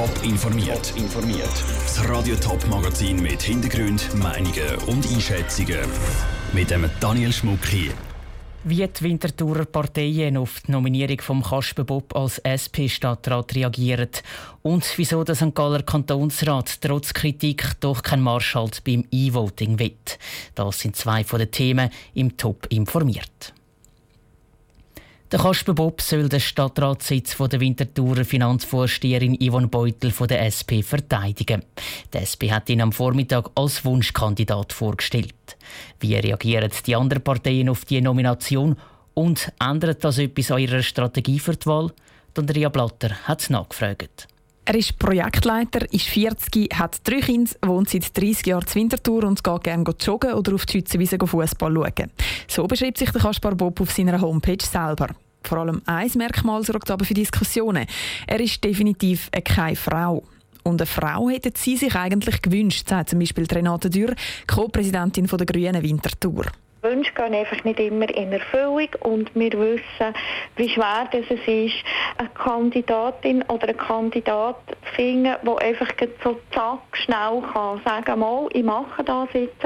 Top informiert. informiert. Das Radio Top Magazin mit Hintergrund, Meinungen und Einschätzungen mit dem Daniel Schmuck hier. Wie die Winterthurer Parteien auf die Nominierung von Kasper Bob als SP-Stadtrat reagieren und wieso der St. Galler Kantonsrat trotz Kritik doch kein Marschhalt beim E-Voting will. Das sind zwei von den Themen im Top informiert. Der Kasper Bob soll den Stadtratssitz von der Winterthurer Finanzvorsteherin Yvonne Beutel von der SP verteidigen. Die SP hat ihn am Vormittag als Wunschkandidat vorgestellt. Wie reagieren die anderen Parteien auf die Nomination und ändert das etwas an ihrer Strategie für die Wahl? Andrea Blatter hat es nachgefragt. Er ist Projektleiter, ist 40, hat drei Kinder, wohnt seit 30 Jahren in Winterthur und geht gerne joggen oder auf die Schützenwiese Fußball schauen. So beschreibt sich der Kaspar Bob auf seiner Homepage selber. Vor allem ein Merkmal sorgt aber für Diskussionen. Er ist definitiv keine Frau. Und eine Frau hätte sie sich eigentlich gewünscht, sagt zum Beispiel Renate Dürr, Co-Präsidentin der Grünen Winterthur. Wünsche gehen einfach nicht immer in Erfüllung und wir wissen, wie schwer es ist, eine Kandidatin oder einen Kandidat zu finden, der einfach so zack, schnell kann sagen, mal, ich mache das jetzt.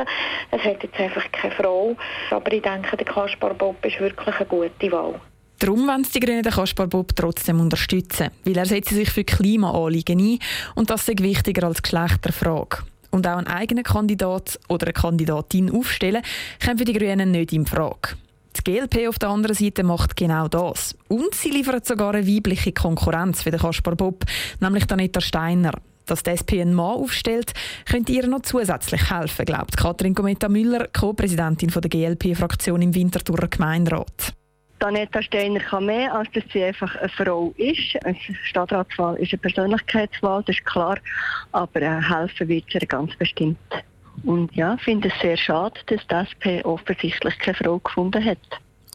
Es hat jetzt einfach keine Frau, aber ich denke, der Kaspar Bob ist wirklich eine gute Wahl. Darum wollen die Grünen den Kaspar Bob trotzdem unterstützen, weil er setzt sich für Klimaanliegen ein und das ist wichtiger als Geschlechterfrage und auch einen eigenen Kandidat oder eine Kandidatin aufstellen, kommt für die Grünen nicht in Frage. Die GLP auf der anderen Seite macht genau das. Und sie liefert sogar eine weibliche Konkurrenz für den Kaspar Bob, nämlich Anita Steiner. Dass die SP einen Mann aufstellt, könnte ihr noch zusätzlich helfen, glaubt Katrin Gometa Müller, Co-Präsidentin der GLP-Fraktion im Winterthurer Gemeinderat. Aneta Steiner kann mehr, als dass sie einfach eine Frau ist. Eine Stadtratswahl ist eine Persönlichkeitswahl, das ist klar, aber äh, helfen wird sie ganz bestimmt. Und ja, ich finde es sehr schade, dass die SP offensichtlich keine Frau gefunden hat.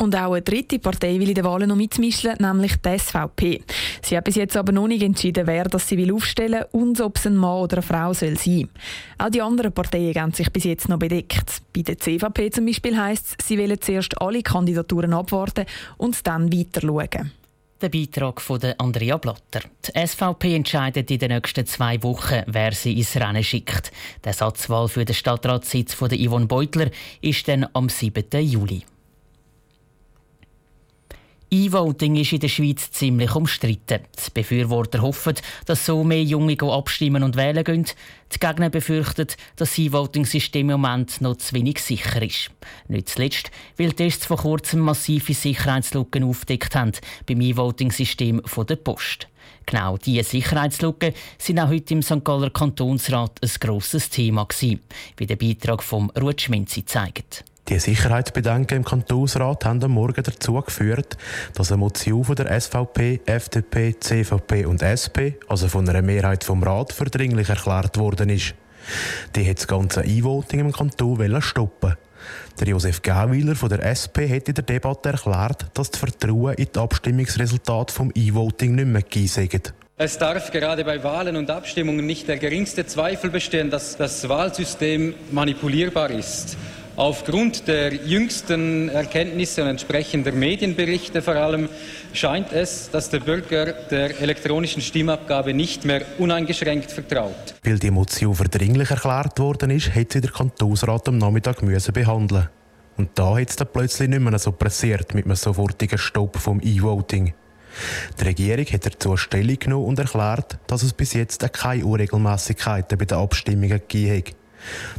Und auch eine dritte Partei will in den Wahlen noch mitmischen, nämlich die SVP. Sie hat bis jetzt aber noch nicht entschieden, wer das sie will aufstellen und ob es ein Mann oder eine Frau soll sein. Auch die anderen Parteien haben sich bis jetzt noch bedeckt. Bei der CVP zum Beispiel heisst es, sie wollen zuerst alle Kandidaturen abwarten und dann weiter schauen. Der Beitrag von Andrea Blatter. Die SVP entscheidet in den nächsten zwei Wochen, wer sie ins Rennen schickt. Der Satzwahl für den Stadtratssitz von Yvonne Beutler ist dann am 7. Juli. E-Voting ist in der Schweiz ziemlich umstritten. Die Befürworter hoffen, dass so mehr Junge abstimmen und wählen gehen. Die Gegner befürchten, dass das E-Voting-System im Moment noch zu wenig sicher ist. Nicht zuletzt, weil Tests vor kurzem massive Sicherheitslücken aufgedeckt haben beim E-Voting-System der Post. Genau diese Sicherheitslücken sind auch heute im St. Galler Kantonsrat ein grosses Thema gewesen, wie der Beitrag von Ruth Schminzi zeigt. Die Sicherheitsbedenken im Kantonsrat haben am Morgen dazu geführt, dass eine Motion von der SVP, FDP, CVP und SP, also von einer Mehrheit vom Rat, für dringlich erklärt worden ist. Die hat das ganze E-Voting im Kanton stoppen. Der Josef Gauweiler von der SP hat in der Debatte erklärt, dass das Vertrauen in das Abstimmungsresultat vom E-Voting nicht mehr gegeben es darf gerade bei Wahlen und Abstimmungen nicht der geringste Zweifel bestehen, dass das Wahlsystem manipulierbar ist. Aufgrund der jüngsten Erkenntnisse und entsprechender Medienberichte vor allem scheint es, dass der Bürger der elektronischen Stimmabgabe nicht mehr uneingeschränkt vertraut. Weil die Motion verdringlich erklärt worden ist, hätte der Kantonsrat am Nachmittag müssen behandeln Und da hat es dann plötzlich nicht mehr so pressiert mit einem sofortigen Stopp vom E-Voting. Die Regierung hat dazu Stellung genommen und erklärt, dass es bis jetzt keine Unregelmäßigkeiten bei den Abstimmungen gegeben hat.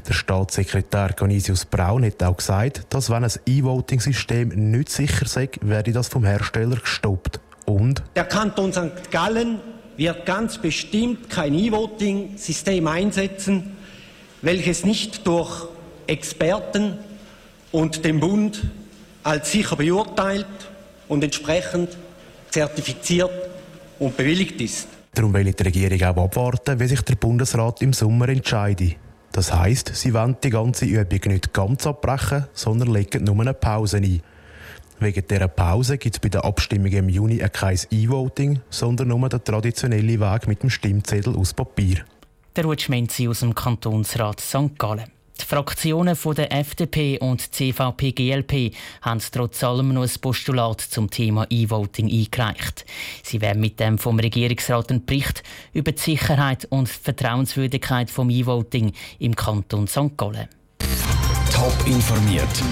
Der Staatssekretär Canisius Braun hat auch gesagt, dass wenn ein E-Voting-System nicht sicher sei, werde das vom Hersteller gestoppt. Und der Kanton St. Gallen wird ganz bestimmt kein E-Voting-System einsetzen, welches nicht durch Experten und den Bund als sicher beurteilt und entsprechend zertifiziert und bewilligt ist. Darum will die Regierung auch abwarten, wie sich der Bundesrat im Sommer entscheidet. Das heisst, sie wollen die ganze Übung nicht ganz abbrechen, sondern legen nur eine Pause ein. Wegen dieser Pause gibt es bei der Abstimmung im Juni kein E-Voting, sondern nur den traditionellen Weg mit dem Stimmzettel aus Papier. Der Rutschmenzi aus dem Kantonsrat St. Gallen. Die Fraktionen der FDP und CVP-GLP haben trotz allem noch ein Postulat zum Thema E-Voting eingereicht. Sie werden mit dem vom Regierungsrat einen Bericht über die Sicherheit und die Vertrauenswürdigkeit vom E-Voting im Kanton St. Gallen. Top informiert,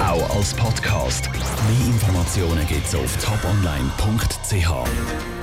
auch als Podcast. Mehr Informationen gibt es auf toponline.ch.